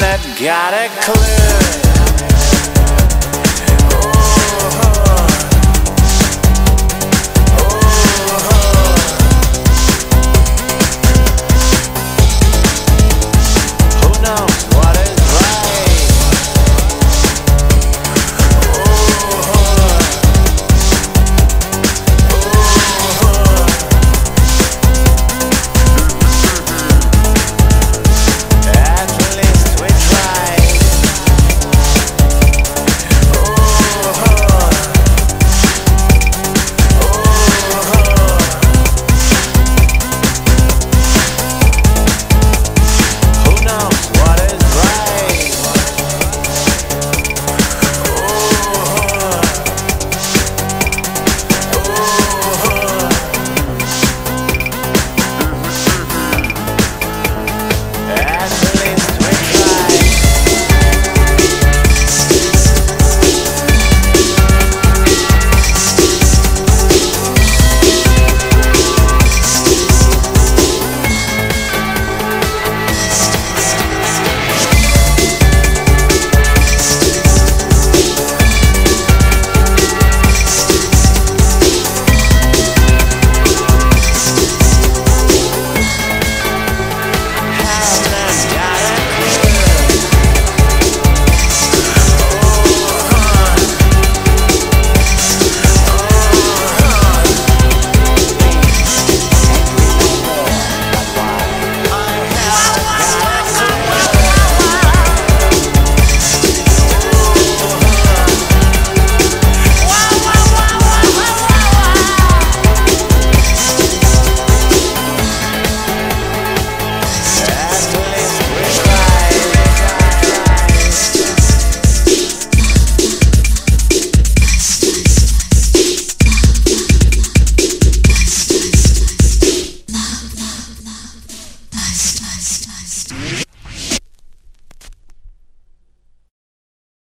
that got it clear.